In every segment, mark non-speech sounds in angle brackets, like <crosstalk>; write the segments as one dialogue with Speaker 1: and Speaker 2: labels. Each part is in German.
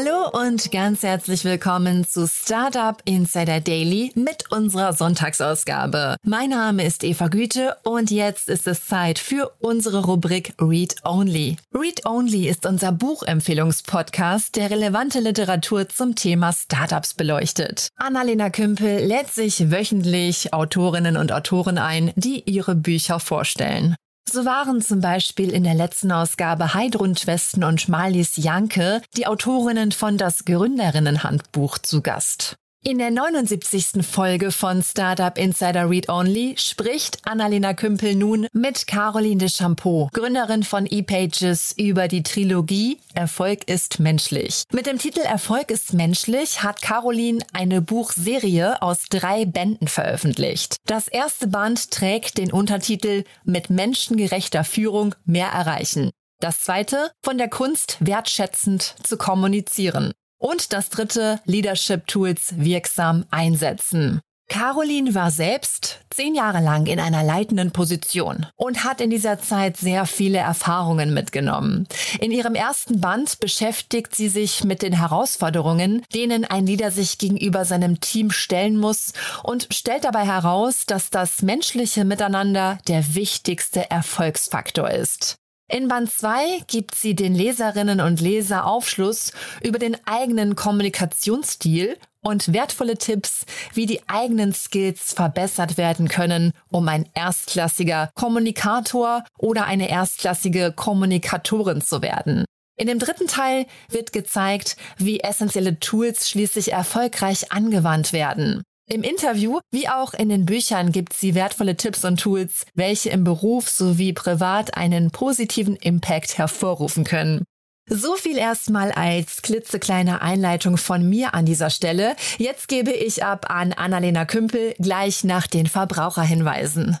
Speaker 1: Hallo und ganz herzlich willkommen zu Startup Insider Daily mit unserer Sonntagsausgabe. Mein Name ist Eva Güte und jetzt ist es Zeit für unsere Rubrik Read Only. Read Only ist unser Buchempfehlungspodcast, der relevante Literatur zum Thema Startups beleuchtet. Annalena Kümpel lädt sich wöchentlich Autorinnen und Autoren ein, die ihre Bücher vorstellen. So waren zum Beispiel in der letzten Ausgabe Heidrun Westen und Marlies Janke, die Autorinnen von Das Gründerinnenhandbuch, zu Gast. In der 79. Folge von Startup Insider Read Only spricht Annalena Kümpel nun mit Caroline de Champeau, Gründerin von ePages, über die Trilogie Erfolg ist menschlich. Mit dem Titel Erfolg ist menschlich hat Caroline eine Buchserie aus drei Bänden veröffentlicht. Das erste Band trägt den Untertitel Mit menschengerechter Führung mehr erreichen. Das zweite, von der Kunst wertschätzend zu kommunizieren. Und das dritte, Leadership Tools wirksam einsetzen. Caroline war selbst zehn Jahre lang in einer leitenden Position und hat in dieser Zeit sehr viele Erfahrungen mitgenommen. In ihrem ersten Band beschäftigt sie sich mit den Herausforderungen, denen ein Leader sich gegenüber seinem Team stellen muss und stellt dabei heraus, dass das menschliche Miteinander der wichtigste Erfolgsfaktor ist. In Band 2 gibt sie den Leserinnen und Leser Aufschluss über den eigenen Kommunikationsstil und wertvolle Tipps, wie die eigenen Skills verbessert werden können, um ein erstklassiger Kommunikator oder eine erstklassige Kommunikatorin zu werden. In dem dritten Teil wird gezeigt, wie essentielle Tools schließlich erfolgreich angewandt werden. Im Interview wie auch in den Büchern gibt sie wertvolle Tipps und Tools, welche im Beruf sowie privat einen positiven Impact hervorrufen können. So viel erstmal als klitzekleine Einleitung von mir an dieser Stelle. Jetzt gebe ich ab an Annalena Kümpel gleich nach den Verbraucherhinweisen.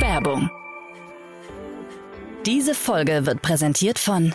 Speaker 2: Werbung. Diese Folge wird präsentiert von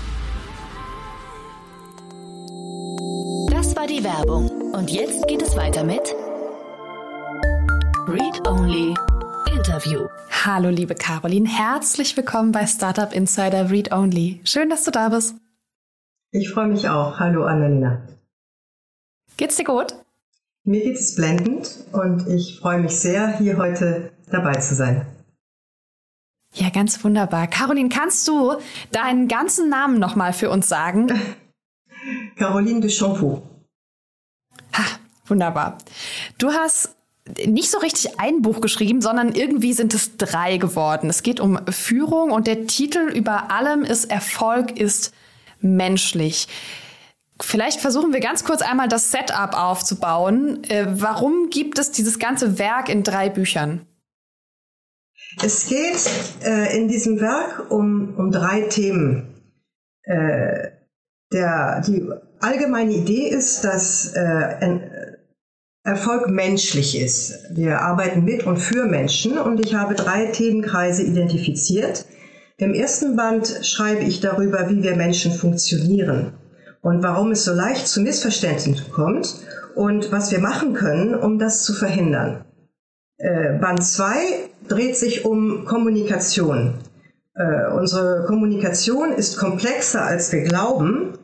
Speaker 2: die Werbung. Und jetzt geht es weiter mit Read Only Interview.
Speaker 3: Hallo liebe Caroline, herzlich willkommen bei Startup Insider Read Only. Schön, dass du da bist.
Speaker 4: Ich freue mich auch. Hallo Annalena.
Speaker 3: Geht's dir gut?
Speaker 4: Mir geht es blendend und ich freue mich sehr, hier heute dabei zu sein.
Speaker 3: Ja, ganz wunderbar. Caroline, kannst du deinen ganzen Namen nochmal für uns sagen? <laughs>
Speaker 4: Caroline de Champeau.
Speaker 3: Wunderbar. Du hast nicht so richtig ein Buch geschrieben, sondern irgendwie sind es drei geworden. Es geht um Führung und der Titel über allem ist Erfolg ist menschlich. Vielleicht versuchen wir ganz kurz einmal das Setup aufzubauen. Äh, warum gibt es dieses ganze Werk in drei Büchern?
Speaker 4: Es geht äh, in diesem Werk um, um drei Themen. Äh, der, die allgemeine Idee ist, dass äh, Erfolg menschlich ist. Wir arbeiten mit und für Menschen und ich habe drei Themenkreise identifiziert. Im ersten Band schreibe ich darüber, wie wir Menschen funktionieren und warum es so leicht zu Missverständnissen kommt und was wir machen können, um das zu verhindern. Äh, Band 2 dreht sich um Kommunikation. Äh, unsere Kommunikation ist komplexer, als wir glauben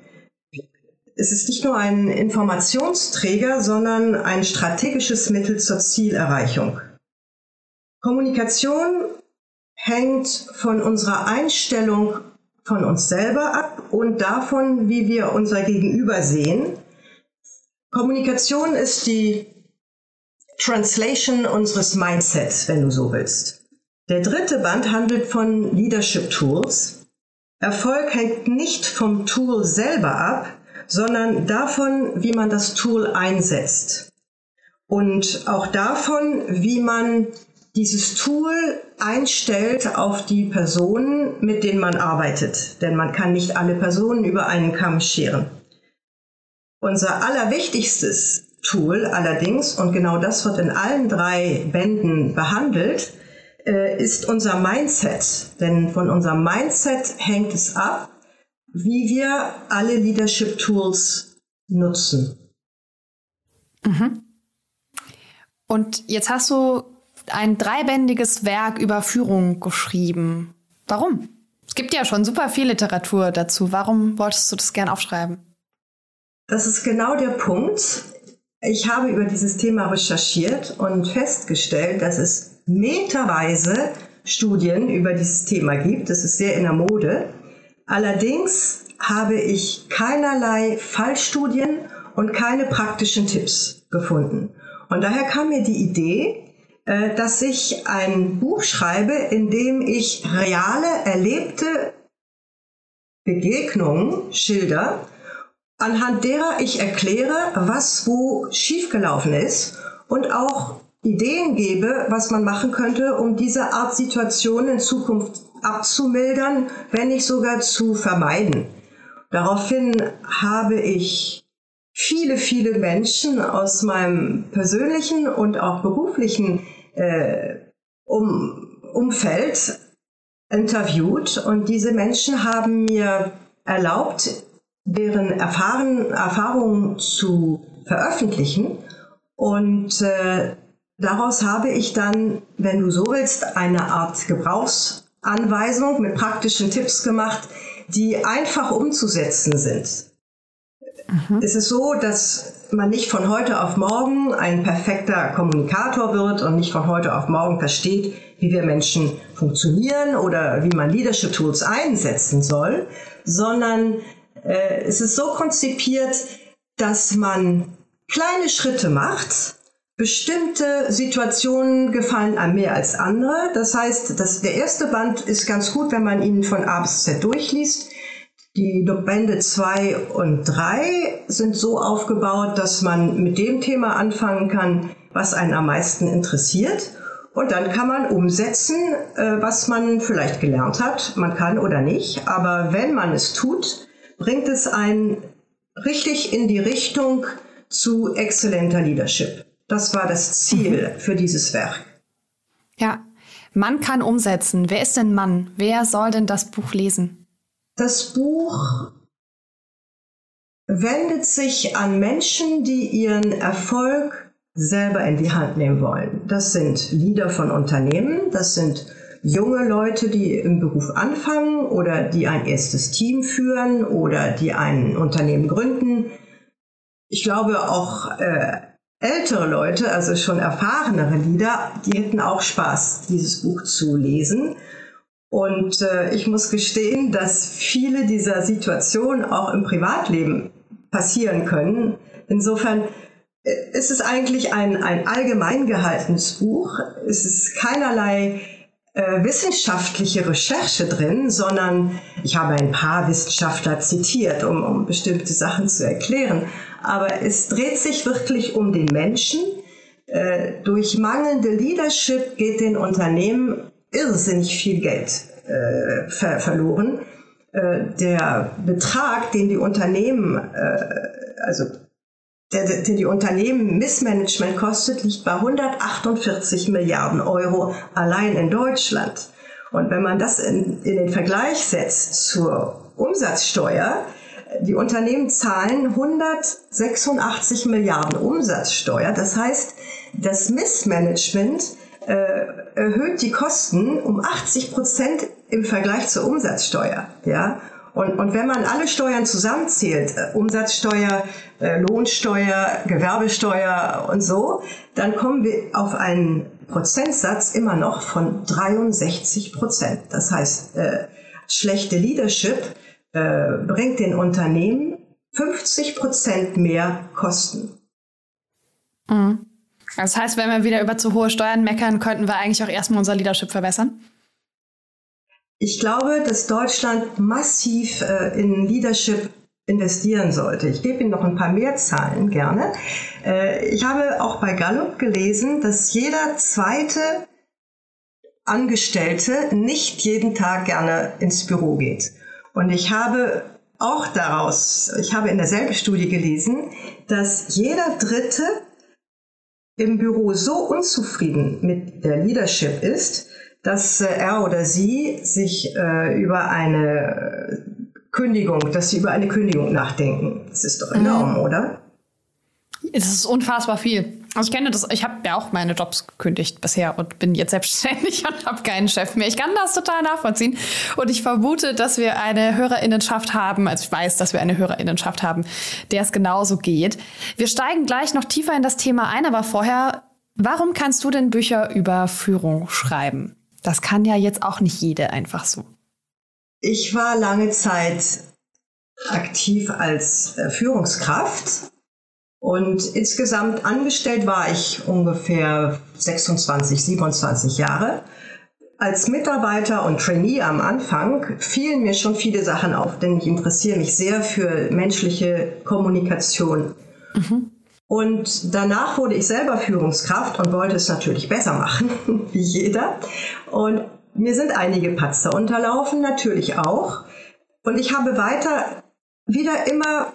Speaker 4: es ist nicht nur ein Informationsträger, sondern ein strategisches Mittel zur Zielerreichung. Kommunikation hängt von unserer Einstellung von uns selber ab und davon, wie wir unser Gegenüber sehen. Kommunikation ist die Translation unseres Mindsets, wenn du so willst. Der dritte Band handelt von Leadership Tools. Erfolg hängt nicht vom Tool selber ab, sondern davon, wie man das Tool einsetzt. und auch davon, wie man dieses Tool einstellt auf die Personen, mit denen man arbeitet. Denn man kann nicht alle Personen über einen Kamm scheren. Unser allerwichtigstes Tool allerdings, und genau das wird in allen drei Bänden behandelt, äh, ist unser Mindset. Denn von unserem Mindset hängt es ab, wie wir alle Leadership Tools nutzen.
Speaker 3: Mhm. Und jetzt hast du ein dreibändiges Werk über Führung geschrieben. Warum? Es gibt ja schon super viel Literatur dazu. Warum wolltest du das gern aufschreiben?
Speaker 4: Das ist genau der Punkt. Ich habe über dieses Thema recherchiert und festgestellt, dass es meterweise Studien über dieses Thema gibt. Das ist sehr in der Mode. Allerdings habe ich keinerlei Fallstudien und keine praktischen Tipps gefunden. Und daher kam mir die Idee, äh, dass ich ein Buch schreibe, in dem ich reale, erlebte Begegnungen schilder, anhand derer ich erkläre, was wo schiefgelaufen ist und auch Ideen gebe, was man machen könnte, um diese Art Situation in Zukunft abzumildern, wenn nicht sogar zu vermeiden. Daraufhin habe ich viele, viele Menschen aus meinem persönlichen und auch beruflichen äh, um, Umfeld interviewt und diese Menschen haben mir erlaubt, deren Erfahren, Erfahrungen zu veröffentlichen und äh, daraus habe ich dann, wenn du so willst, eine Art Gebrauchsanweisung mit praktischen Tipps gemacht, die einfach umzusetzen sind. Mhm. Es ist so, dass man nicht von heute auf morgen ein perfekter Kommunikator wird und nicht von heute auf morgen versteht, wie wir Menschen funktionieren oder wie man Leadership Tools einsetzen soll, sondern äh, es ist so konzipiert, dass man kleine Schritte macht. Bestimmte Situationen gefallen einem mehr als andere. Das heißt, dass der erste Band ist ganz gut, wenn man ihn von A bis Z durchliest. Die Bände 2 und 3 sind so aufgebaut, dass man mit dem Thema anfangen kann, was einen am meisten interessiert. Und dann kann man umsetzen, äh, was man vielleicht gelernt hat. Man kann oder nicht. Aber wenn man es tut, bringt es einen richtig in die Richtung zu exzellenter Leadership. Das war das Ziel für dieses Werk.
Speaker 3: Ja, man kann umsetzen. Wer ist denn Mann? Wer soll denn das Buch lesen?
Speaker 4: Das Buch wendet sich an Menschen, die ihren Erfolg selber in die Hand nehmen wollen. Das sind Leader von Unternehmen, das sind junge Leute, die im Beruf anfangen oder die ein erstes Team führen oder die ein Unternehmen gründen. Ich glaube auch äh, ältere Leute, also schon erfahrenere Leader, die hätten auch Spaß, dieses Buch zu lesen. Und äh, ich muss gestehen, dass viele dieser Situationen auch im Privatleben passieren können. Insofern äh, ist es eigentlich ein, ein allgemein gehaltenes Buch. Es ist keinerlei äh, wissenschaftliche Recherche drin, sondern ich habe ein paar Wissenschaftler zitiert, um, um bestimmte Sachen zu erklären. Aber es dreht sich wirklich um den Menschen. Äh, durch mangelnde Leadership geht den Unternehmen irrsinnig viel Geld äh, ver verloren. Äh, der Betrag, den die Unternehmen, äh, also der, der, die Unternehmen Missmanagement kostet, liegt bei 148 Milliarden Euro allein in Deutschland. Und wenn man das in, in den Vergleich setzt zur Umsatzsteuer, die Unternehmen zahlen 186 Milliarden Umsatzsteuer. Das heißt, das Missmanagement äh, erhöht die Kosten um 80 Prozent im Vergleich zur Umsatzsteuer. Ja? Und, und wenn man alle Steuern zusammenzählt, äh, Umsatzsteuer, äh, Lohnsteuer, Gewerbesteuer und so, dann kommen wir auf einen Prozentsatz immer noch von 63 Prozent. Das heißt, äh, schlechte Leadership äh, bringt den Unternehmen 50 Prozent mehr Kosten.
Speaker 3: Mhm. Das heißt, wenn wir wieder über zu hohe Steuern meckern, könnten wir eigentlich auch erstmal unser Leadership verbessern?
Speaker 4: Ich glaube, dass Deutschland massiv äh, in Leadership investieren sollte. Ich gebe Ihnen noch ein paar mehr Zahlen gerne. Äh, ich habe auch bei Gallup gelesen, dass jeder zweite Angestellte nicht jeden Tag gerne ins Büro geht. Und ich habe auch daraus, ich habe in derselben Studie gelesen, dass jeder Dritte im Büro so unzufrieden mit der Leadership ist, dass äh, er oder sie sich äh, über eine Kündigung, dass sie über eine Kündigung nachdenken. Das ist doch enorm, mhm. oder?
Speaker 3: Es ist unfassbar viel. Also ich kenne das, ich habe ja auch meine Jobs gekündigt bisher und bin jetzt selbstständig <laughs> und habe keinen Chef mehr. Ich kann das total nachvollziehen. Und ich vermute, dass wir eine Hörerinnenschaft haben, also ich weiß, dass wir eine Hörerinnenschaft haben, der es genauso geht. Wir steigen gleich noch tiefer in das Thema ein, aber vorher, warum kannst du denn Bücher über Führung schreiben? Das kann ja jetzt auch nicht jede einfach so.
Speaker 4: Ich war lange Zeit aktiv als äh, Führungskraft und insgesamt angestellt war ich ungefähr 26, 27 Jahre. Als Mitarbeiter und Trainee am Anfang fielen mir schon viele Sachen auf, denn ich interessiere mich sehr für menschliche Kommunikation. Mhm. Und danach wurde ich selber Führungskraft und wollte es natürlich besser machen, <laughs> wie jeder. Und mir sind einige Patzer unterlaufen, natürlich auch. Und ich habe weiter wieder immer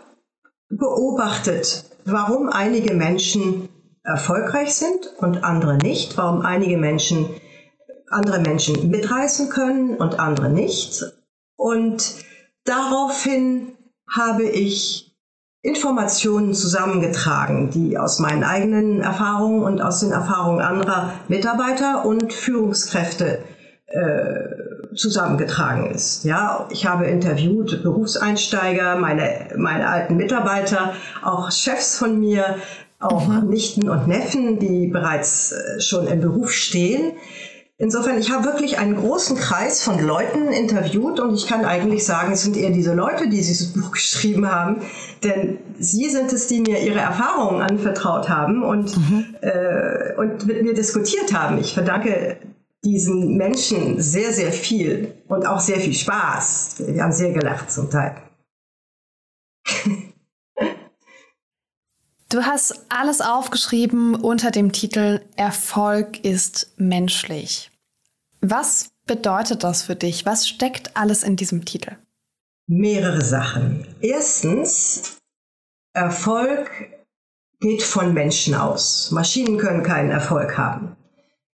Speaker 4: beobachtet, warum einige Menschen erfolgreich sind und andere nicht, warum einige Menschen andere Menschen mitreißen können und andere nicht. Und daraufhin habe ich Informationen zusammengetragen, die aus meinen eigenen Erfahrungen und aus den Erfahrungen anderer Mitarbeiter und Führungskräfte äh, zusammengetragen ist. Ja, ich habe interviewt Berufseinsteiger, meine, meine alten Mitarbeiter, auch Chefs von mir, auch mhm. Nichten und Neffen, die bereits äh, schon im Beruf stehen. Insofern, ich habe wirklich einen großen Kreis von Leuten interviewt und ich kann eigentlich sagen, es sind eher diese Leute, die dieses Buch <laughs> geschrieben haben, denn sie sind es, die mir ihre Erfahrungen anvertraut haben und, mhm. äh, und mit mir diskutiert haben. Ich verdanke diesen Menschen sehr, sehr viel und auch sehr viel Spaß. Wir haben sehr gelacht zum Teil.
Speaker 3: Du hast alles aufgeschrieben unter dem Titel Erfolg ist menschlich. Was bedeutet das für dich? Was steckt alles in diesem Titel?
Speaker 4: Mehrere Sachen. Erstens, Erfolg geht von Menschen aus. Maschinen können keinen Erfolg haben.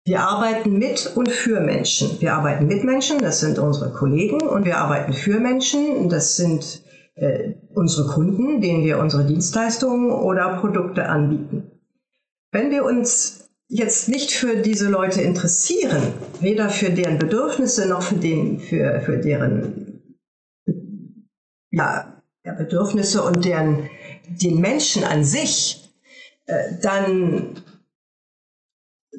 Speaker 4: Wir arbeiten mit und für Menschen. Wir arbeiten mit Menschen, das sind unsere Kollegen, und wir arbeiten für Menschen, das sind äh, unsere Kunden, denen wir unsere Dienstleistungen oder Produkte anbieten. Wenn wir uns jetzt nicht für diese Leute interessieren, weder für deren Bedürfnisse noch für, den, für, für deren ja, Bedürfnisse und deren, den Menschen an sich, äh, dann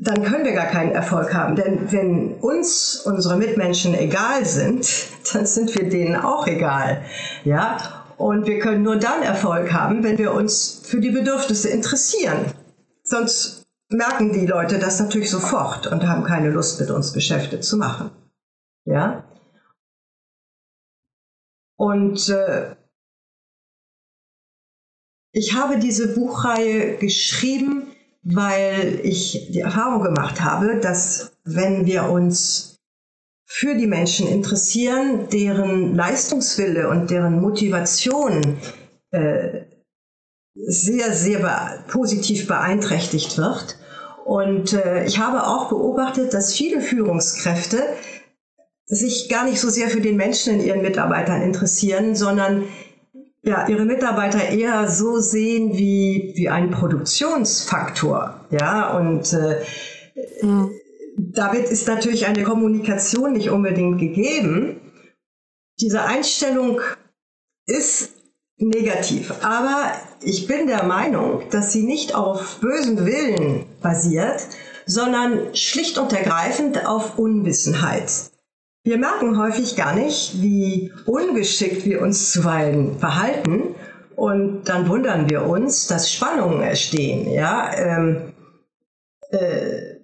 Speaker 4: dann können wir gar keinen Erfolg haben. Denn wenn uns unsere Mitmenschen egal sind, <laughs> dann sind wir denen auch egal. Ja? Und wir können nur dann Erfolg haben, wenn wir uns für die Bedürfnisse interessieren. Sonst merken die Leute das natürlich sofort und haben keine Lust, mit uns Geschäfte zu machen. Ja? Und äh, ich habe diese Buchreihe geschrieben, weil ich die Erfahrung gemacht habe, dass wenn wir uns für die Menschen interessieren, deren Leistungswille und deren Motivation äh, sehr, sehr be positiv beeinträchtigt wird. Und äh, ich habe auch beobachtet, dass viele Führungskräfte sich gar nicht so sehr für den Menschen in ihren Mitarbeitern interessieren, sondern ja, ihre Mitarbeiter eher so sehen wie, wie ein Produktionsfaktor. Ja, und äh, mhm. damit ist natürlich eine Kommunikation nicht unbedingt gegeben. Diese Einstellung ist negativ, aber ich bin der Meinung, dass sie nicht auf bösem Willen basiert, sondern schlicht und ergreifend auf Unwissenheit. Wir merken häufig gar nicht, wie ungeschickt wir uns zuweilen verhalten. Und dann wundern wir uns, dass Spannungen entstehen. Ja? Ähm, äh,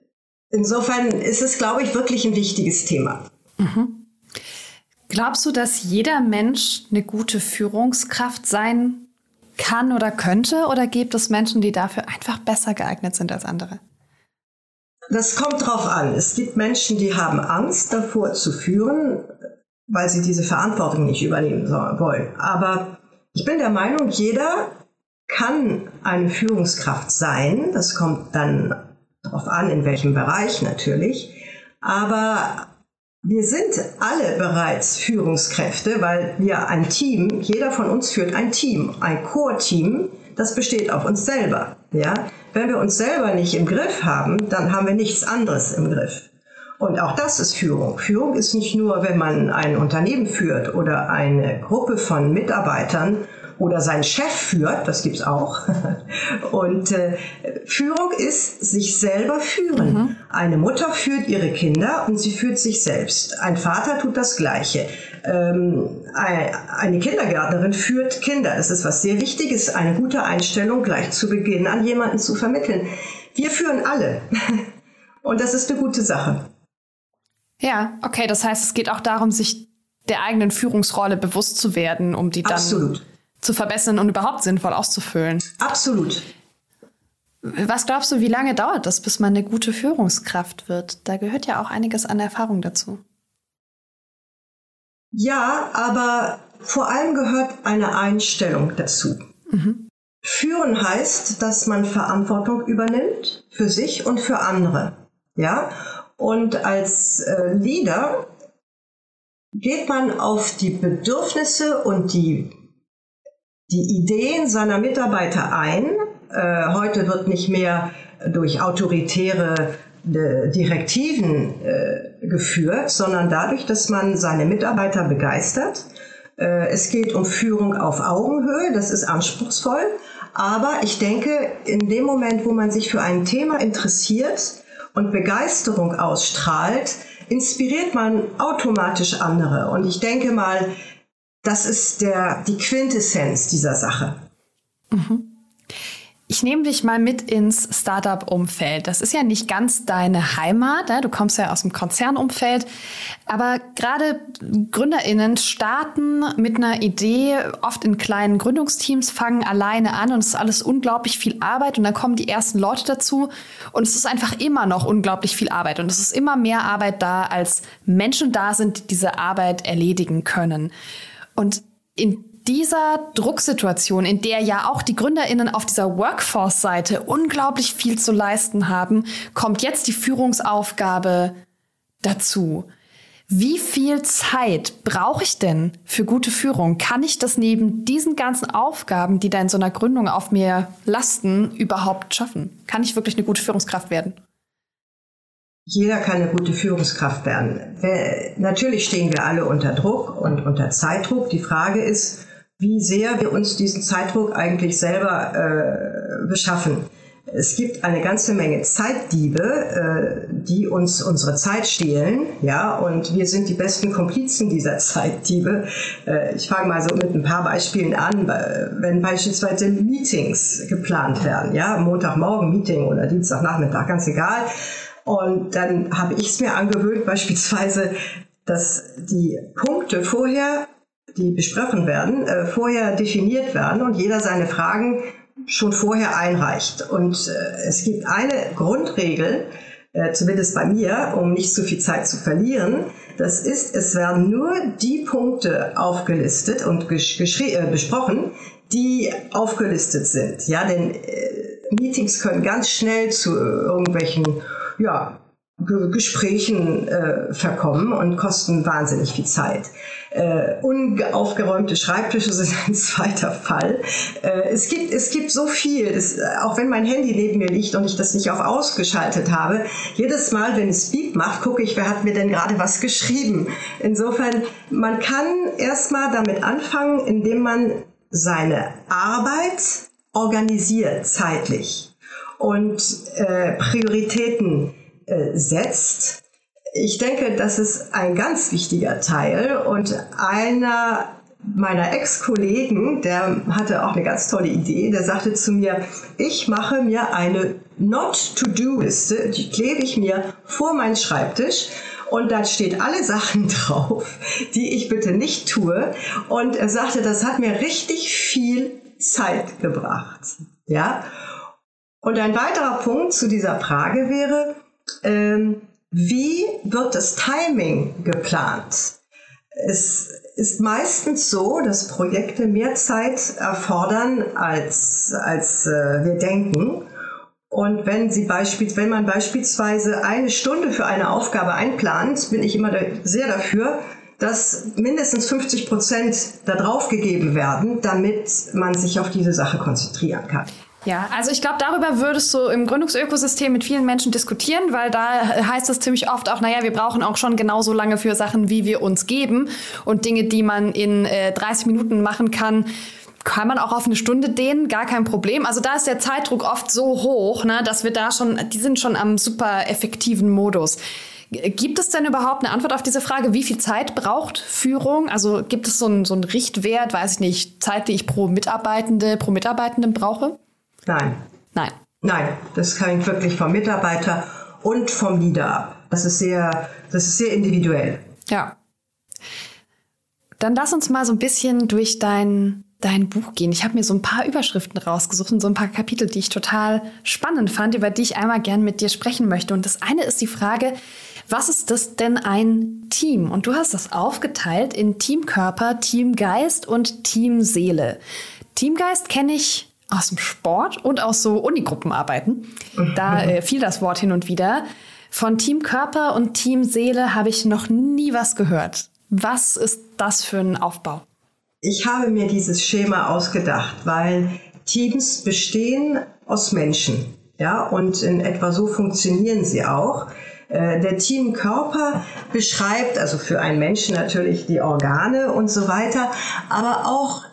Speaker 4: insofern ist es, glaube ich, wirklich ein wichtiges Thema.
Speaker 3: Mhm. Glaubst du, dass jeder Mensch eine gute Führungskraft sein kann oder könnte? Oder gibt es Menschen, die dafür einfach besser geeignet sind als andere?
Speaker 4: Das kommt drauf an. Es gibt Menschen, die haben Angst davor zu führen, weil sie diese Verantwortung nicht übernehmen wollen. Aber ich bin der Meinung, jeder kann eine Führungskraft sein. Das kommt dann darauf an, in welchem Bereich natürlich. Aber wir sind alle bereits Führungskräfte, weil wir ein Team, jeder von uns führt ein Team, ein Core-Team, das besteht auf uns selber. Ja? Wenn wir uns selber nicht im Griff haben, dann haben wir nichts anderes im Griff. Und auch das ist Führung. Führung ist nicht nur, wenn man ein Unternehmen führt oder eine Gruppe von Mitarbeitern oder seinen Chef führt, das gibt's auch. <laughs> Und äh, Führung ist sich selber führen. Mhm. Eine Mutter führt ihre Kinder und sie führt sich selbst. Ein Vater tut das Gleiche. Ähm, eine Kindergärtnerin führt Kinder. Das ist was sehr Wichtiges, eine gute Einstellung gleich zu Beginn an jemanden zu vermitteln. Wir führen alle. <laughs> Und das ist eine gute Sache.
Speaker 3: Ja, okay. Das heißt, es geht auch darum, sich der eigenen Führungsrolle bewusst zu werden, um die dann Absolut zu verbessern und überhaupt sinnvoll auszufüllen.
Speaker 4: Absolut.
Speaker 3: Was glaubst du, wie lange dauert das, bis man eine gute Führungskraft wird? Da gehört ja auch einiges an Erfahrung dazu.
Speaker 4: Ja, aber vor allem gehört eine Einstellung dazu. Mhm. Führen heißt, dass man Verantwortung übernimmt für sich und für andere. Ja? Und als äh, Leader geht man auf die Bedürfnisse und die die Ideen seiner Mitarbeiter ein. Äh, heute wird nicht mehr durch autoritäre äh, Direktiven äh, geführt, sondern dadurch, dass man seine Mitarbeiter begeistert. Äh, es geht um Führung auf Augenhöhe, das ist anspruchsvoll. Aber ich denke, in dem Moment, wo man sich für ein Thema interessiert und Begeisterung ausstrahlt, inspiriert man automatisch andere. Und ich denke mal, das ist der, die Quintessenz dieser Sache.
Speaker 3: Mhm. Ich nehme dich mal mit ins Startup-Umfeld. Das ist ja nicht ganz deine Heimat. Ne? Du kommst ja aus dem Konzernumfeld. Aber gerade GründerInnen starten mit einer Idee, oft in kleinen Gründungsteams, fangen alleine an und es ist alles unglaublich viel Arbeit. Und dann kommen die ersten Leute dazu und es ist einfach immer noch unglaublich viel Arbeit. Und es ist immer mehr Arbeit da, als Menschen da sind, die diese Arbeit erledigen können. Und in dieser Drucksituation, in der ja auch die GründerInnen auf dieser Workforce-Seite unglaublich viel zu leisten haben, kommt jetzt die Führungsaufgabe dazu. Wie viel Zeit brauche ich denn für gute Führung? Kann ich das neben diesen ganzen Aufgaben, die da in so einer Gründung auf mir lasten, überhaupt schaffen? Kann ich wirklich eine gute Führungskraft werden?
Speaker 4: Jeder kann eine gute Führungskraft werden. Natürlich stehen wir alle unter Druck und unter Zeitdruck. Die Frage ist, wie sehr wir uns diesen Zeitdruck eigentlich selber äh, beschaffen. Es gibt eine ganze Menge Zeitdiebe, äh, die uns unsere Zeit stehlen, ja, und wir sind die besten Komplizen dieser Zeitdiebe. Äh, ich fange mal so mit ein paar Beispielen an, wenn beispielsweise Meetings geplant werden, ja, Montagmorgen Meeting oder Dienstagnachmittag, ganz egal und dann habe ich es mir angewöhnt, beispielsweise, dass die Punkte vorher, die besprochen werden, äh, vorher definiert werden und jeder seine Fragen schon vorher einreicht. Und äh, es gibt eine Grundregel, äh, zumindest bei mir, um nicht zu viel Zeit zu verlieren. Das ist, es werden nur die Punkte aufgelistet und äh, besprochen, die aufgelistet sind. Ja, denn äh, Meetings können ganz schnell zu irgendwelchen ja, Gesprächen äh, verkommen und kosten wahnsinnig viel Zeit. Äh, unaufgeräumte Schreibtische sind ein <laughs> zweiter Fall. Äh, es, gibt, es gibt so viel, das, auch wenn mein Handy neben mir liegt und ich das nicht auf ausgeschaltet habe, jedes Mal, wenn es Beep macht, gucke ich, wer hat mir denn gerade was geschrieben. Insofern, man kann erstmal damit anfangen, indem man seine Arbeit organisiert zeitlich und äh, Prioritäten äh, setzt. Ich denke, das ist ein ganz wichtiger Teil und einer meiner Ex-Kollegen, der hatte auch eine ganz tolle Idee, der sagte zu mir, ich mache mir eine Not-to-Do-Liste, die klebe ich mir vor meinen Schreibtisch und da steht alle Sachen <laughs> drauf, die ich bitte nicht tue. Und er sagte, das hat mir richtig viel Zeit gebracht. Ja. Und ein weiterer Punkt zu dieser Frage wäre, ähm, wie wird das Timing geplant? Es ist meistens so, dass Projekte mehr Zeit erfordern, als, als äh, wir denken. Und wenn, Sie beispielsweise, wenn man beispielsweise eine Stunde für eine Aufgabe einplant, bin ich immer sehr dafür, dass mindestens 50 Prozent da drauf gegeben werden, damit man sich auf diese Sache konzentrieren kann.
Speaker 3: Ja, also ich glaube, darüber würdest du im Gründungsökosystem mit vielen Menschen diskutieren, weil da heißt es ziemlich oft auch, naja, wir brauchen auch schon genauso lange für Sachen, wie wir uns geben. Und Dinge, die man in äh, 30 Minuten machen kann, kann man auch auf eine Stunde dehnen, gar kein Problem. Also da ist der Zeitdruck oft so hoch, ne, dass wir da schon, die sind schon am super effektiven Modus. Gibt es denn überhaupt eine Antwort auf diese Frage, wie viel Zeit braucht Führung? Also gibt es so einen, so einen Richtwert, weiß ich nicht, Zeit, die ich pro Mitarbeitende, pro Mitarbeitenden brauche?
Speaker 4: Nein.
Speaker 3: Nein.
Speaker 4: Nein, das hängt wirklich vom Mitarbeiter und vom Leader ab. Das ist sehr, das ist sehr individuell.
Speaker 3: Ja. Dann lass uns mal so ein bisschen durch dein dein Buch gehen. Ich habe mir so ein paar Überschriften rausgesucht und so ein paar Kapitel, die ich total spannend fand, über die ich einmal gern mit dir sprechen möchte. Und das eine ist die Frage, was ist das denn ein Team? Und du hast das aufgeteilt in Teamkörper, Teamgeist und Teamseele. Teamgeist kenne ich aus dem Sport und aus so Unigruppenarbeiten. Da äh, fiel das Wort hin und wieder. Von Teamkörper und Teamseele habe ich noch nie was gehört. Was ist das für ein Aufbau?
Speaker 4: Ich habe mir dieses Schema ausgedacht, weil Teams bestehen aus Menschen. Ja, und in etwa so funktionieren sie auch. Äh, der Teamkörper beschreibt also für einen Menschen natürlich die Organe und so weiter, aber auch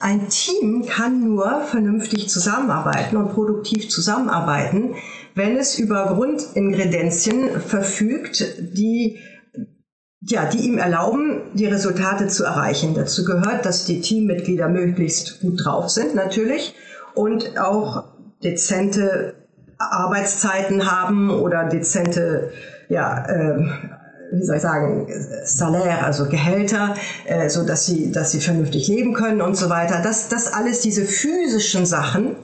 Speaker 4: ein Team kann nur vernünftig zusammenarbeiten und produktiv zusammenarbeiten, wenn es über Grundingredienzien verfügt, die ja, die ihm erlauben, die Resultate zu erreichen. Dazu gehört, dass die Teammitglieder möglichst gut drauf sind, natürlich, und auch dezente Arbeitszeiten haben oder dezente, ja, äh, wie soll ich sagen, Salär, also Gehälter, äh, so dass sie, dass sie vernünftig leben können und so weiter. Das, das alles, diese physischen Sachen,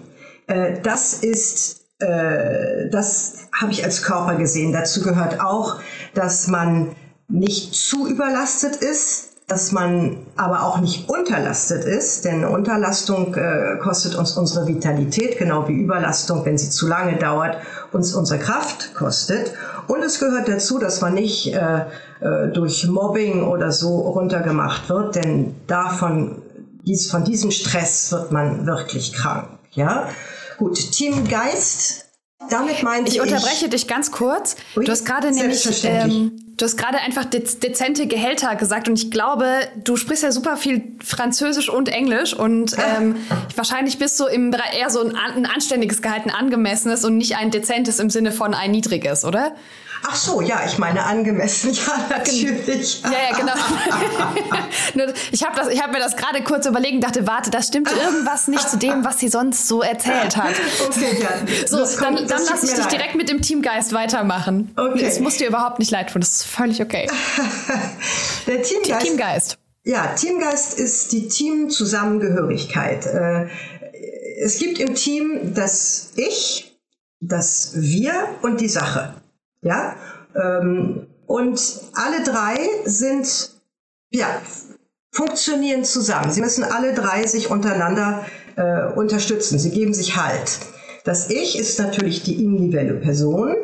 Speaker 4: äh, das ist, äh, das habe ich als Körper gesehen. Dazu gehört auch, dass man nicht zu überlastet ist, dass man aber auch nicht unterlastet ist, denn Unterlastung äh, kostet uns unsere Vitalität, genau wie Überlastung, wenn sie zu lange dauert, uns unsere Kraft kostet. Und es gehört dazu, dass man nicht äh, äh, durch Mobbing oder so runtergemacht wird, denn davon, dies, von diesem Stress wird man wirklich krank. Ja, gut. Team Geist damit meinte
Speaker 3: ich.
Speaker 4: Ich
Speaker 3: unterbreche dich ganz kurz.
Speaker 4: Ui,
Speaker 3: du hast gerade nämlich, ähm, du hast gerade einfach dez dezente Gehälter gesagt und ich glaube, du sprichst ja super viel Französisch und Englisch und ähm, wahrscheinlich bist du im eher so ein, ein anständiges Gehalt, ein angemessenes und nicht ein dezentes im Sinne von ein niedriges, oder?
Speaker 4: Ach so, ja, ich meine angemessen, <laughs> ja, natürlich.
Speaker 3: Ja, ja, genau. <laughs> ich habe hab mir das gerade kurz überlegt und dachte, warte, da stimmt irgendwas nicht zu dem, was sie sonst so erzählt hat.
Speaker 4: Okay, ja.
Speaker 3: So,
Speaker 4: Das
Speaker 3: dann,
Speaker 4: kommt-
Speaker 3: dann
Speaker 4: das
Speaker 3: lass
Speaker 4: tut
Speaker 3: ich dich
Speaker 4: leid.
Speaker 3: direkt mit dem Teamgeist weitermachen.
Speaker 4: Okay.
Speaker 3: Es muss dir überhaupt nicht leid tun, das ist völlig okay. <laughs>
Speaker 4: Der Teamgeist,
Speaker 3: Teamgeist.
Speaker 4: Ja, Teamgeist ist die Teamzusammengehörigkeit. Äh, Es gibt im Team das Ich, das Wir und die Sache. Ja, ähm, und alle drei sind, ja, funktionieren zusammen. Sie müssen alle drei sich untereinander äh, unterstützen. Sie geben sich Halt. Das Ich ist natürlich die individuelle Person.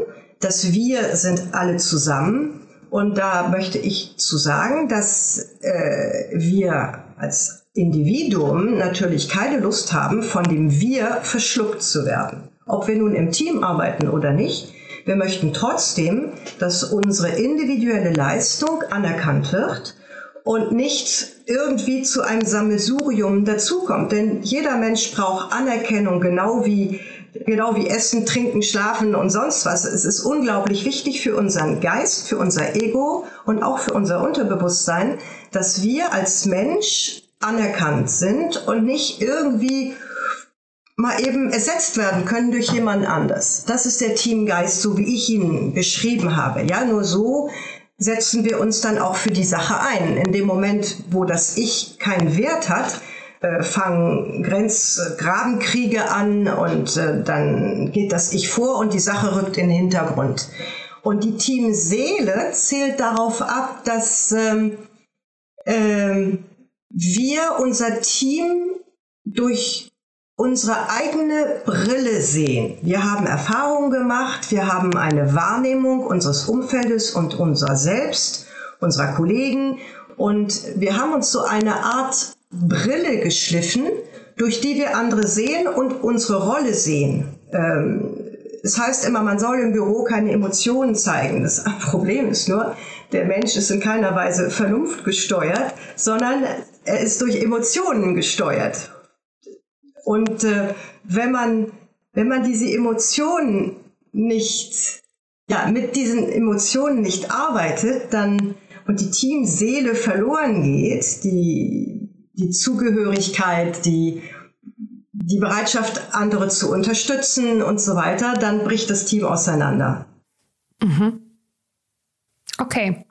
Speaker 4: Das Wir sind alle zusammen. Und da möchte ich zu sagen, dass äh, wir als Individuum natürlich keine Lust haben, von dem Wir verschluckt zu werden. Ob wir nun im Team arbeiten oder nicht. Wir möchten trotzdem, dass unsere individuelle Leistung anerkannt wird und nicht irgendwie zu einem Sammelsurium dazukommt. Denn jeder Mensch braucht Anerkennung, genau wie, genau wie Essen, Trinken, Schlafen und sonst was. Es ist unglaublich wichtig für unseren Geist, für unser Ego und auch für unser Unterbewusstsein, dass wir als Mensch anerkannt sind und nicht irgendwie mal eben ersetzt werden können durch jemand anders. Das ist der Teamgeist, so wie ich ihn beschrieben habe. Ja, nur so setzen wir uns dann auch für die Sache ein. In dem Moment, wo das Ich keinen Wert hat, äh, fangen Grenzgrabenkriege an und äh, dann geht das Ich vor und die Sache rückt in den Hintergrund. Und die Teamseele zählt darauf ab, dass ähm, ähm, wir unser Team durch unsere eigene Brille sehen. Wir haben Erfahrungen gemacht, wir haben eine Wahrnehmung unseres Umfeldes und unserer selbst, unserer Kollegen und wir haben uns so eine Art Brille geschliffen, durch die wir andere sehen und unsere Rolle sehen. Ähm, es heißt immer, man soll im Büro keine Emotionen zeigen. Das Problem ist nur, der Mensch ist in keiner Weise vernunftgesteuert, sondern er ist durch Emotionen gesteuert. Und äh, wenn man wenn man diese Emotionen nicht ja mit diesen Emotionen nicht arbeitet, dann und die Teamseele verloren geht, die die Zugehörigkeit, die die Bereitschaft, andere zu unterstützen und so weiter, dann bricht das Team auseinander.
Speaker 3: Mhm. Okay.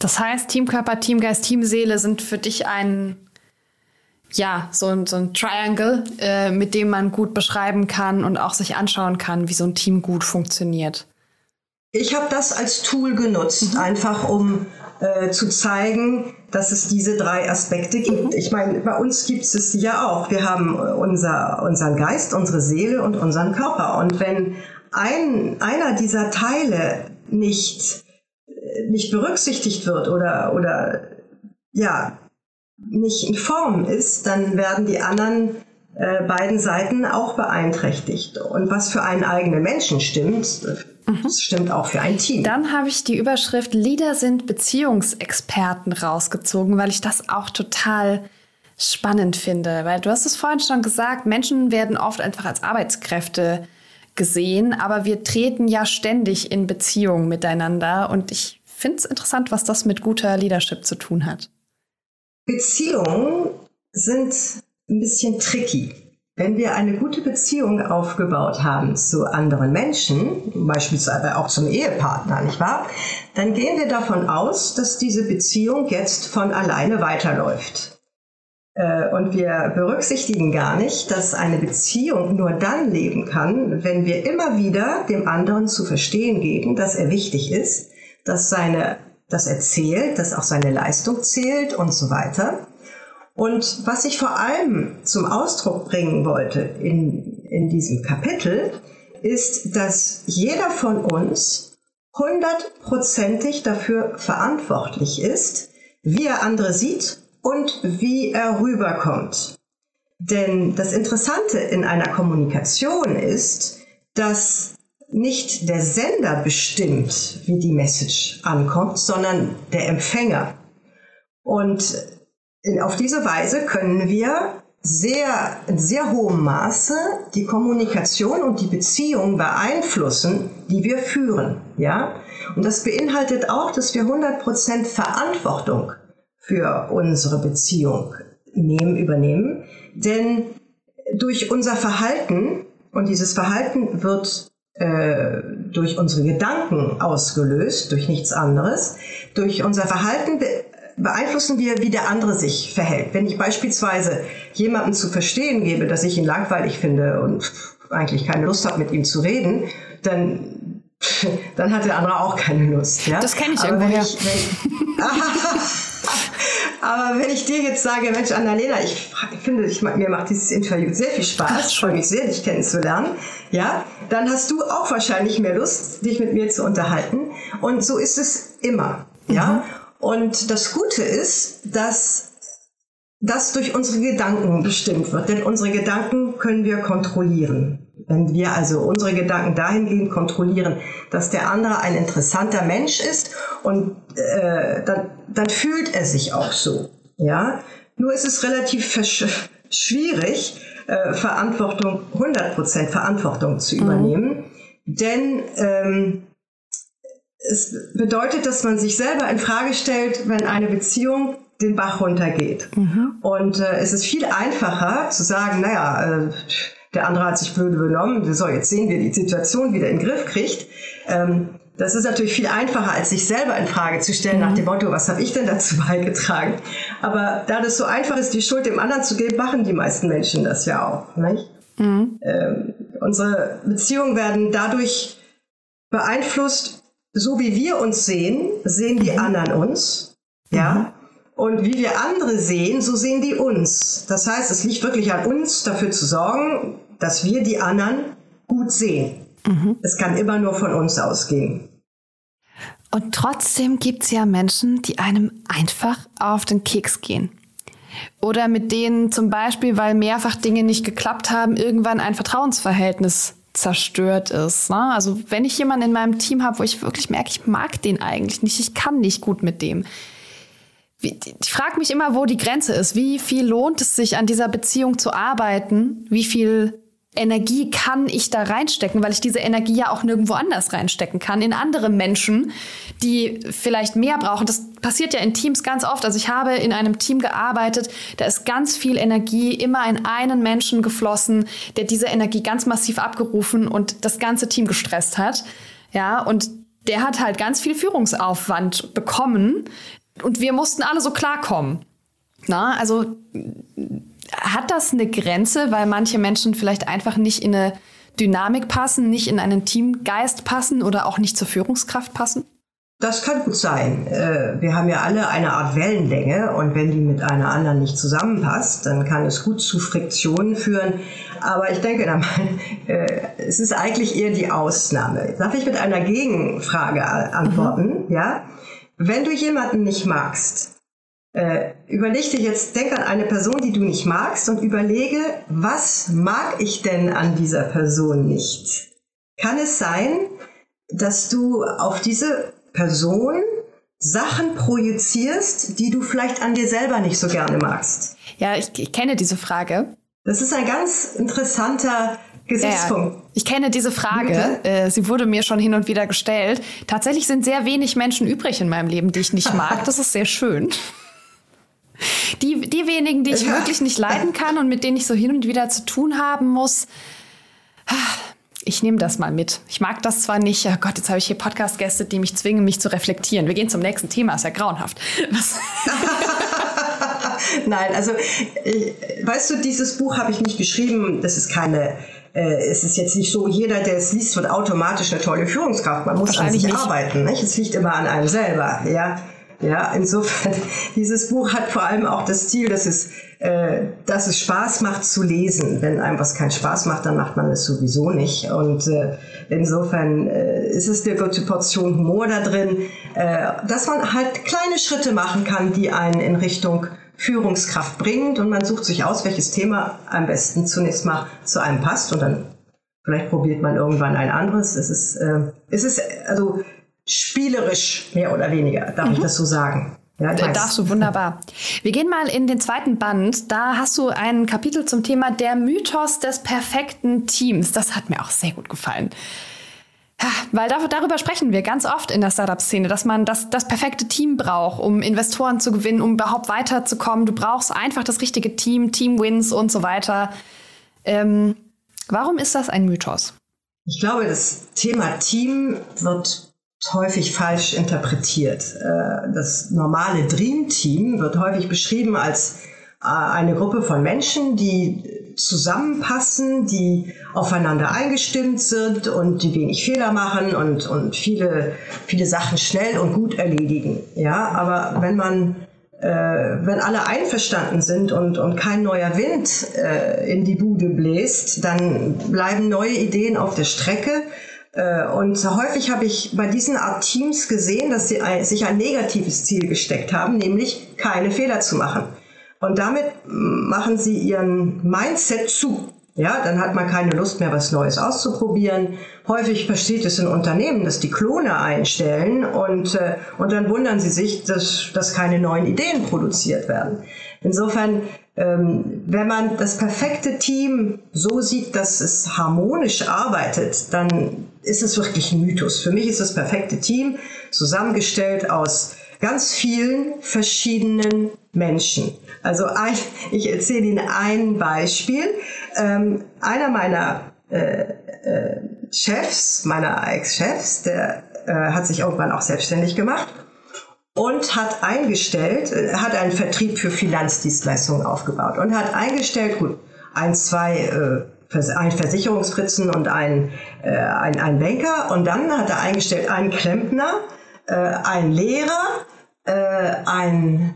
Speaker 3: Das heißt, Teamkörper, Teamgeist, Teamseele sind für dich ein, ja, so ein, so ein Triangle, äh, mit dem man gut beschreiben kann und auch sich anschauen kann, wie so ein Team gut funktioniert.
Speaker 4: Ich habe das als Tool genutzt, mhm. einfach um äh, zu zeigen, dass es diese drei Aspekte gibt. Mhm. Ich meine, bei uns gibt es ja auch. Wir haben unser, unseren Geist, unsere Seele und unseren Körper. Und wenn ein, einer dieser Teile nicht, nicht berücksichtigt wird oder, oder ja, nicht in Form ist, dann werden die anderen äh, beiden Seiten auch beeinträchtigt. Und was für einen eigenen Menschen stimmt, mhm. das stimmt auch für ein Team.
Speaker 3: Dann habe ich die Überschrift Leader sind Beziehungsexperten rausgezogen, weil ich das auch total spannend finde. Weil du hast es vorhin schon gesagt, Menschen werden oft einfach als Arbeitskräfte gesehen, aber wir treten ja ständig in Beziehungen miteinander und ich finde es interessant, was das mit guter Leadership zu tun hat.
Speaker 4: Beziehungen sind ein bisschen tricky. Wenn wir eine gute Beziehung aufgebaut haben zu anderen Menschen, beispielsweise auch zum Ehepartner, nicht wahr? Dann gehen wir davon aus, dass diese Beziehung jetzt von alleine weiterläuft. Äh, und wir berücksichtigen gar nicht, dass eine Beziehung nur dann leben kann, wenn wir immer wieder dem anderen zu verstehen geben, dass er wichtig ist, dass seine, dass er zählt, dass auch seine Leistung zählt und so weiter. Und was ich vor allem zum Ausdruck bringen wollte in, in diesem Kapitel, ist, dass jeder von uns hundertprozentig dafür verantwortlich ist, wie er andere sieht und wie er rüberkommt. Denn das Interessante in einer Kommunikation ist, dass nicht der Sender bestimmt, wie die Message ankommt, sondern der Empfänger. Und auf diese Weise können wir sehr, in sehr hohem Maße die Kommunikation und die Beziehung beeinflussen, die wir führen. Ja? Und das beinhaltet auch, dass wir 100% Verantwortung für unsere Beziehung nehmen, übernehmen. Denn durch unser Verhalten, und dieses Verhalten wird äh, durch unsere Gedanken ausgelöst, durch nichts anderes, durch unser Verhalten beeinflussen wir, wie der andere sich verhält. Wenn ich beispielsweise jemandem zu verstehen gebe, dass ich ihn langweilig finde und eigentlich keine Lust habe, mit ihm zu reden, dann, <laughs> dann hat der andere auch keine Lust. Ja?
Speaker 3: Das kenne ich irgendwo her. <laughs>
Speaker 4: aber wenn ich dir jetzt sage, Mensch, Annalena, ich, ich finde, ich, mir macht dieses Interview sehr viel Spaß, ich freue mich sehr, dich kennenzulernen, ja, dann hast du auch wahrscheinlich mehr Lust, dich mit mir zu unterhalten. Und so ist es immer, ja. Mhm. Und das Gute ist, dass das durch unsere Gedanken bestimmt wird, denn unsere Gedanken können wir kontrollieren. Wenn wir also unsere Gedanken dahingehend kontrollieren, dass der andere ein interessanter Mensch ist und äh, dann, dann fühlt er sich auch so. Ja, nur ist es relativ schwierig, äh, Verantwortung 100% Verantwortung zu mhm. übernehmen, mhm. denn ähm, es bedeutet, dass man sich selber in Frage stellt, wenn eine Beziehung den Bach runtergeht. Mhm. Und äh, es ist viel einfacher zu sagen, naja, äh, der andere hat sich blöde benommen, so jetzt sehen wir die Situation wieder in den Griff kriegt. Ähm, das ist natürlich viel einfacher, als sich selber in Frage zu stellen mhm. nach dem Motto, was habe ich denn dazu <laughs> beigetragen? Aber da das so einfach ist, die Schuld dem anderen zu geben, machen die meisten Menschen das ja auch. Nicht? Mhm. Ähm, unsere Beziehungen werden dadurch beeinflusst, so wie wir uns sehen, sehen die mhm. anderen uns. Ja. Mhm. Und wie wir andere sehen, so sehen die uns. Das heißt, es liegt wirklich an uns, dafür zu sorgen, dass wir die anderen gut sehen. Mhm. Es kann immer nur von uns ausgehen.
Speaker 3: Und trotzdem gibt es ja Menschen, die einem einfach auf den Keks gehen. Oder mit denen zum Beispiel, weil mehrfach Dinge nicht geklappt haben, irgendwann ein Vertrauensverhältnis zerstört ist. Ne? Also wenn ich jemanden in meinem Team habe, wo ich wirklich merke, ich mag den eigentlich nicht, ich kann nicht gut mit dem. Ich frage mich immer, wo die Grenze ist. Wie viel lohnt es sich, an dieser Beziehung zu arbeiten? Wie viel Energie kann ich da reinstecken, weil ich diese Energie ja auch nirgendwo anders reinstecken kann, in andere Menschen, die vielleicht mehr brauchen. Das passiert ja in Teams ganz oft. Also ich habe in einem Team gearbeitet, da ist ganz viel Energie immer in einen Menschen geflossen, der diese Energie ganz massiv abgerufen und das ganze Team gestresst hat. Ja, und der hat halt ganz viel Führungsaufwand bekommen und wir mussten alle so klarkommen. Na, also hat das eine Grenze, weil manche Menschen vielleicht einfach nicht in eine Dynamik passen, nicht in einen Teamgeist passen oder auch nicht zur Führungskraft passen?
Speaker 4: Das kann gut sein. Äh, wir haben ja alle eine Art Wellenlänge und wenn die mit einer anderen nicht zusammenpasst, dann kann es gut zu Friktionen führen. Aber ich denke, <laughs> äh, es ist eigentlich eher die Ausnahme. Darf ich mit einer Gegenfrage antworten? Mhm. Ja? Wenn du jemanden nicht magst, äh, überleg dir jetzt, denk an eine Person, die du nicht magst und überlege, was mag ich denn an dieser Person nicht? Kann es sein, dass du auf diese Person Sachen projizierst, die du vielleicht an dir selber nicht so gerne magst?
Speaker 3: Ja, ich, ich kenne diese Frage.
Speaker 4: Das ist ein ganz interessanter Gesichtspunkt.
Speaker 3: Ja, ich kenne diese Frage. Äh, sie wurde mir schon hin und wieder gestellt. Tatsächlich sind sehr wenig Menschen übrig in meinem Leben, die ich nicht mag. <laughs> Das ist sehr schön. Die, die wenigen, die ich ja. wirklich nicht leiden kann und mit denen ich so hin und wieder zu tun haben muss, ich nehme das mal mit. Ich mag das zwar nicht, oh Gott, jetzt habe ich hier Podcast-Gäste, die mich zwingen, mich zu reflektieren. Wir gehen zum nächsten Thema, ist ja grauenhaft. <laughs>
Speaker 4: Nein, also weißt du, dieses Buch habe ich nicht geschrieben, das ist keine äh, es ist jetzt nicht so, jeder, der es liest, wird automatisch eine tolle Führungskraft. Man muss an sich nicht. arbeiten. Nicht? Es liegt immer an einem selber. Ja? Ja, insofern, <laughs> dieses Buch hat vor allem auch das Ziel, dass es, äh, dass es Spaß macht zu lesen. Wenn einem was keinen Spaß macht, dann macht man es sowieso nicht. Und äh, insofern äh, ist es eine gute Portion Humor da drin, äh, dass man halt kleine Schritte machen kann, die einen in Richtung Führungskraft bringt und man sucht sich aus, welches Thema am besten zunächst mal zu einem passt und dann vielleicht probiert man irgendwann ein anderes. Es ist, äh, es ist also spielerisch, mehr oder weniger, darf mhm. ich das so sagen.
Speaker 3: Ja, ich Darfst du, wunderbar. Wir gehen mal in den zweiten Band. Da hast du ein Kapitel zum Thema der Mythos des perfekten Teams. Das hat mir auch sehr gut gefallen. Weil darüber sprechen wir ganz oft in der Startup-Szene, dass man das, das perfekte Team braucht, um Investoren zu gewinnen, um überhaupt weiterzukommen. Du brauchst einfach das richtige Team, Team-Wins und so weiter. Ähm, warum ist das ein Mythos?
Speaker 4: Ich glaube, das Thema Team wird häufig falsch interpretiert. Äh, das normale Dream Team wird häufig beschrieben als äh, eine Gruppe von Menschen, die zusammenpassen, die aufeinander eingestimmt sind und die wenig Fehler machen und, und viele, viele Sachen schnell und gut erledigen. Ja, aber wenn man äh, wenn alle einverstanden sind und, und kein neuer Wind in die Bude bläst, dann bleiben neue Ideen auf der Strecke und häufig habe ich bei diesen Art Teams gesehen, dass sie sich ein negatives Ziel gesteckt haben, nämlich keine Fehler zu machen. Und damit machen sie ihren Mindset zu. Ja, dann hat man keine Lust mehr, was Neues auszuprobieren. Häufig passiert es in Unternehmen, dass die Klone einstellen und, äh, und dann wundern sie sich, dass, dass keine neuen Ideen produziert werden. Insofern wenn man das perfekte Team so sieht, dass es harmonisch arbeitet, dann ist es wirklich ein Mythos. Für mich ist das perfekte Team zusammengestellt aus ganz vielen verschiedenen Menschen. Also ein, <laughs> ich erzähle Ihnen ein Beispiel. Ähm, einer meiner äh, äh, Chefs, meiner Ex-Chefs, der äh, hat sich irgendwann auch selbstständig gemacht und hat eingestellt, äh, hat einen Vertrieb für Finanzdienstleistungen aufgebaut und hat eingestellt, gut, ein, zwei, äh, ein Versicherungsfritzen und ein, äh, ein, ein Banker und dann hat er eingestellt einen Klempner, äh, einen Lehrer, äh, ein,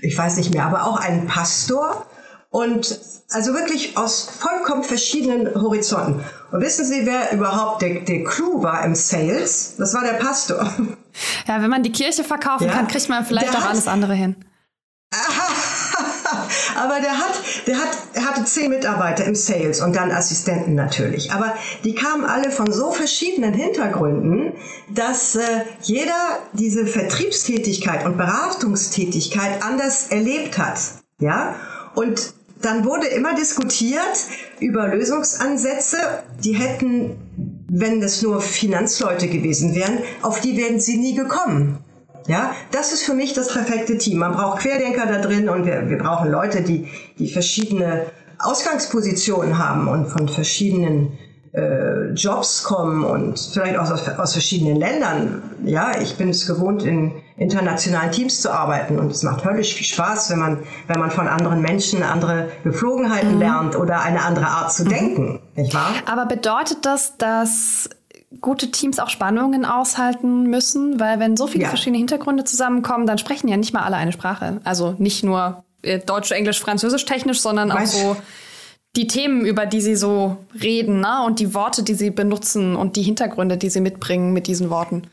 Speaker 4: ich weiß nicht mehr, aber auch einen Pastor und also wirklich aus vollkommen verschiedenen Horizonten. Und wissen Sie, wer überhaupt der, der Clou war im Sales? Das war der Pastor. <laughs>
Speaker 3: Ja, wenn man die Kirche verkaufen ja, kann, kriegt man vielleicht auch alles andere hin. <laughs>
Speaker 4: aber der hat, der hat, er hatte zehn Mitarbeiter im Sales und dann Assistenten natürlich. Aber die kamen alle von so verschiedenen Hintergründen, dass äh, jeder diese Vertriebstätigkeit und Beratungstätigkeit anders erlebt hat. Ja, und dann wurde immer diskutiert über Lösungsansätze, die hätten, wenn das nur Finanzleute gewesen wären, auf die wären sie nie gekommen. Ja, das ist für mich das perfekte Team. Man braucht Querdenker da drin und wir, wir brauchen Leute, die, die verschiedene Ausgangspositionen haben und von verschiedenen äh, Jobs kommen und vielleicht auch aus, aus verschiedenen Ländern. Ja, ich bin es gewohnt, in internationalen Teams zu arbeiten und es macht höllisch viel Spaß, wenn man, wenn man von anderen Menschen andere Geflogenheiten mhm. lernt oder eine andere Art zu mhm. denken, nicht wahr?
Speaker 3: Aber bedeutet das, dass gute Teams auch Spannungen aushalten müssen, weil wenn so viele ja. verschiedene Hintergründe zusammenkommen, dann sprechen ja nicht mal alle eine Sprache. Also nicht nur äh, Deutsch, Englisch, Französisch technisch, sondern Weiß. auch so die Themen, über die sie so reden, ne? und die Worte, die sie benutzen und die Hintergründe, die sie mitbringen mit diesen Worten.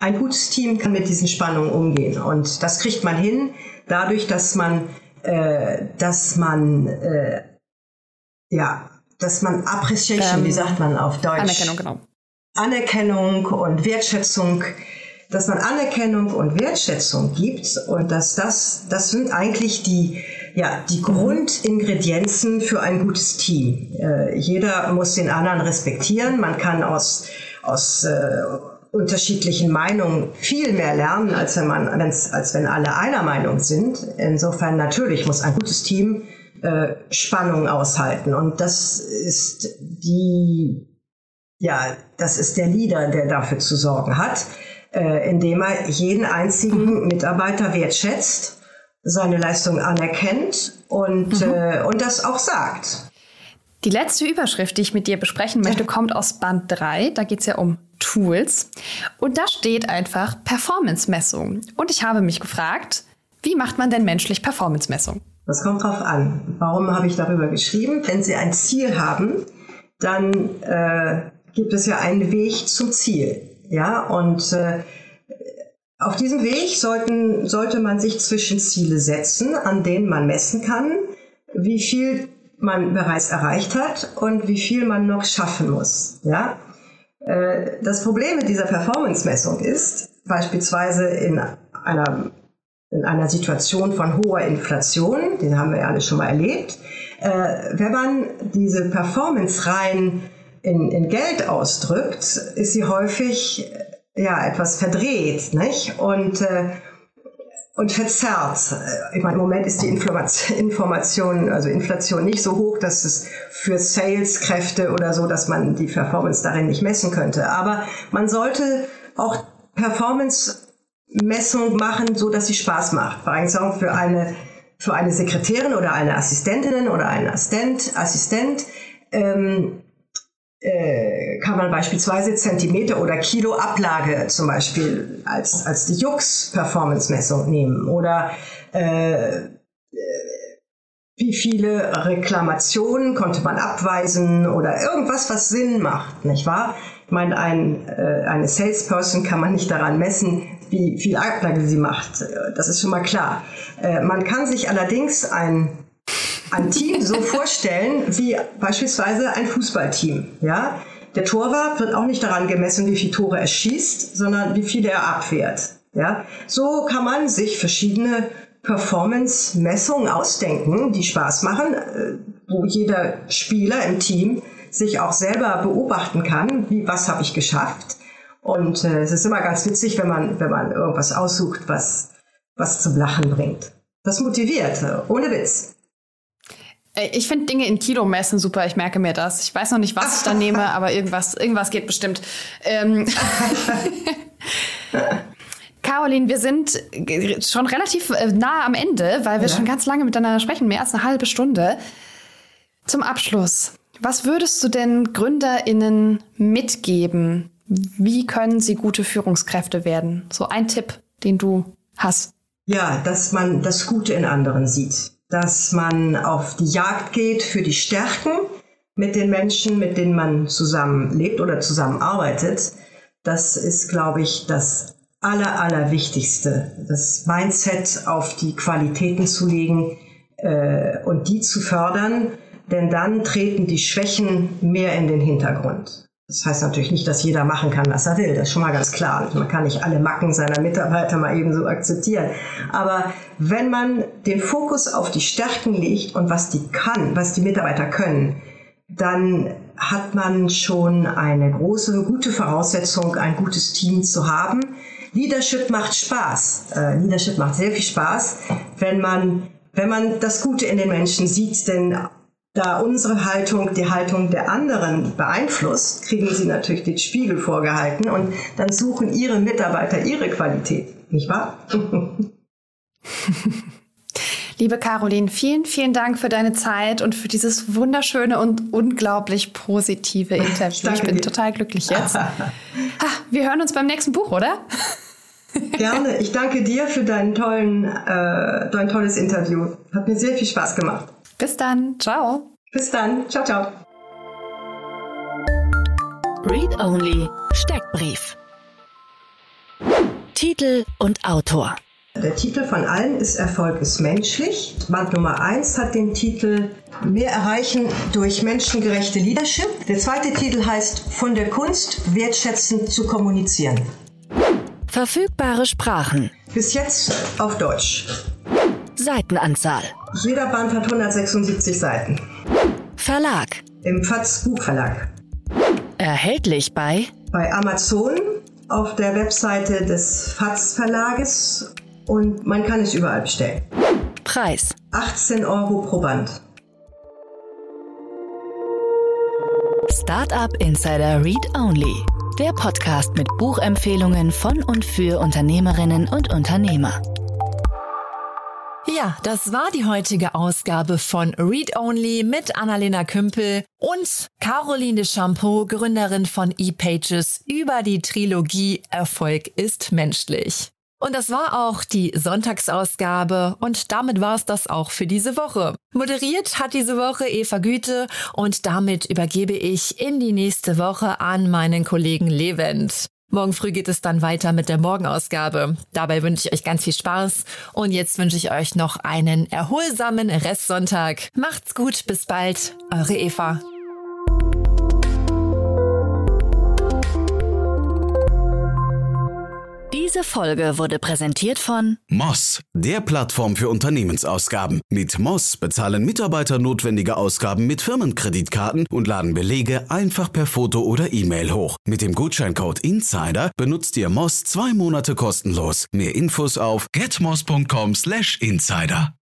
Speaker 4: Ein gutes Team kann mit diesen Spannungen umgehen und das kriegt man hin, dadurch, dass man, äh, dass man, äh, ja, dass man Appreciation, ähm, wie sagt man auf Deutsch?
Speaker 3: Anerkennung, genau.
Speaker 4: Anerkennung und Wertschätzung dass man Anerkennung und Wertschätzung gibt und dass das, das sind eigentlich die, ja, die Grundingredienzen für ein gutes Team. Äh, jeder muss den anderen respektieren. Man kann aus, aus äh, unterschiedlichen Meinungen viel mehr lernen, als wenn man, als wenn alle einer Meinung sind. Insofern natürlich muss ein gutes Team äh, Spannung aushalten. Und das ist die, ja, das ist der Leader, der dafür zu sorgen hat äh, indem er jeden einzigen. Mitarbeiter wertschätzt, seine Leistung anerkennt und, mhm. äh, und das auch sagt.
Speaker 3: Die letzte Überschrift, die ich mit dir besprechen möchte, kommt aus Band 3. Da geht es ja um Tools. Und da steht einfach Performance-Messung. Und ich habe mich gefragt, wie macht man denn menschlich Performance-Messung?
Speaker 4: Das kommt drauf an. Warum habe ich darüber geschrieben? Wenn Sie ein Ziel haben, dann äh, gibt es ja einen Weg zum Ziel. Ja, und äh, auf diesem Weg sollten, sollte man sich Zwischenziele setzen, an denen man messen kann, wie viel man bereits erreicht hat und wie viel man noch schaffen muss. Ja? Äh, das Problem mit dieser Performance-Messung ist, beispielsweise in einer, in einer Situation von hoher Inflation, den haben wir ja alle schon mal erlebt, äh, wenn man diese Performance rein in, in Geld ausdrückt, ist sie häufig ja etwas verdreht, nicht? Und äh, und verzerrt. Ich meine, im Moment ist die Information, also Inflation nicht so hoch, dass es für Saleskräfte oder so, dass man die Performance darin nicht messen könnte. Aber man sollte auch Performance-Messung machen, so dass sie Spaß macht. Vor allem für eine, für eine Sekretärin oder eine Assistentin oder einen Assistent, Assistent ähm, äh, kann man beispielsweise Zentimeter oder Kilo Ablage zum Beispiel als, als die Jux-Performance-Messung nehmen oder äh, äh, wie viele Reklamationen konnte man abweisen oder irgendwas, was Sinn macht, nicht wahr? Ich meine, ein, äh, eine Salesperson kann man nicht daran messen, wie viel Ablage sie macht. Das ist schon mal klar. Äh, man kann sich allerdings ein ein Team so vorstellen wie beispielsweise ein Fußballteam. Ja? Der Torwart wird auch nicht daran gemessen, wie viele Tore er schießt, sondern wie viele er abwehrt. Ja? So kann man sich verschiedene Performance-Messungen ausdenken, die Spaß machen, äh, wo jeder Spieler im Team sich auch selber beobachten kann, wie was habe ich geschafft Und äh, es ist immer ganz witzig, wenn man, wenn man irgendwas aussucht, was, was zum Lachen bringt. Das motiviert, äh, ohne Witz.
Speaker 3: Äh, ich finde Dinge in Kilo messen super. Ich merke mir das. Ich weiß noch nicht, was ich da <laughs> nehme, aber irgendwas, irgendwas geht bestimmt. Ähm <laughs> Caroline, wir sind schon relativ äh, nah am Ende, weil wir ja. schon ganz lange miteinander sprechen, mehr als eine halbe Stunde. Zum Abschluss, was würdest du denn GründerInnen mitgeben? Wie können sie gute Führungskräfte werden? So ein Tipp, den du hast.
Speaker 4: Ja, dass man das Gute in anderen sieht. Dass man auf die Jagd geht für die Stärken mit den Menschen, mit denen man zusammenlebt oder zusammenarbeitet. Das ist, glaube ich, das aller, aller Wichtigste. Das Mindset auf die Qualitäten zu legen äh, und die zu fördern denn dann treten die Schwächen mehr in den Hintergrund. Das heißt natürlich nicht, dass jeder machen kann, was er will. Das ist schon mal ganz klar. Man kann nicht alle Macken seiner Mitarbeiter mal eben so akzeptieren. Aber wenn man den Fokus auf die Stärken legt und was die kann, was die Mitarbeiter können, dann hat man schon eine große, gute Voraussetzung, ein gutes Team zu haben. Leadership macht Spaß. Äh, Leadership macht sehr viel Spaß, wenn man, wenn man das Gute in den Menschen sieht, denn da unsere Haltung die Haltung der anderen beeinflusst, kriegen sie natürlich den Spiegel vorgehalten und dann suchen ihre Mitarbeiter ihre Qualität, nicht wahr? <laughs>
Speaker 3: Liebe Caroline, vielen, vielen Dank für deine Zeit und für dieses wunderschöne und unglaublich positive <laughs> Interview. Ich bin dir. total glücklich jetzt. <laughs> ha, wir hören uns beim nächsten Buch, oder?
Speaker 4: Gerne. Ich danke dir für deinen tollen, äh, dein tolles Interview. Hat mir sehr viel Spaß gemacht.
Speaker 3: Bis dann. Ciao.
Speaker 4: Bis dann. Ciao, ciao.
Speaker 2: Read Only Steckbrief. Titel und Autor.
Speaker 4: Der Titel von allen ist Erfolg ist menschlich. Band Nummer 1 hat den Titel Mehr erreichen durch menschengerechte Leadership. Der zweite Titel heißt Von der Kunst wertschätzend zu kommunizieren.
Speaker 2: Verfügbare Sprachen.
Speaker 4: Bis jetzt auf Deutsch.
Speaker 2: Seitenanzahl.
Speaker 4: Jeder Band hat 176 Seiten.
Speaker 2: Verlag.
Speaker 4: Im FATS Buchverlag.
Speaker 2: Erhältlich bei?
Speaker 4: Bei Amazon, auf der Webseite des FATS Verlages und man kann es überall bestellen.
Speaker 2: Preis.
Speaker 4: 18 Euro pro Band.
Speaker 2: Startup Insider Read Only. Der Podcast mit Buchempfehlungen von und für Unternehmerinnen und Unternehmer.
Speaker 1: Ja, das war die heutige Ausgabe von Read Only mit Annalena Kümpel und Caroline de Champeau, Gründerin von ePages, über die Trilogie Erfolg ist menschlich. Und das war auch die Sonntagsausgabe und damit war es das auch für diese Woche. Moderiert hat diese Woche Eva Güte und damit übergebe ich in die nächste Woche an meinen Kollegen Levent. Morgen früh geht es dann weiter mit der Morgenausgabe. Dabei wünsche ich euch ganz viel Spaß und jetzt wünsche ich euch noch einen erholsamen Restsonntag. Macht's gut, bis bald, eure Eva.
Speaker 2: Diese Folge wurde präsentiert von
Speaker 5: Moss, der Plattform für Unternehmensausgaben. Mit Moss bezahlen Mitarbeiter notwendige Ausgaben mit Firmenkreditkarten und laden Belege einfach per Foto oder E-Mail hoch. Mit dem Gutscheincode Insider benutzt ihr Moss zwei Monate kostenlos. Mehr Infos auf getmoss.com/insider.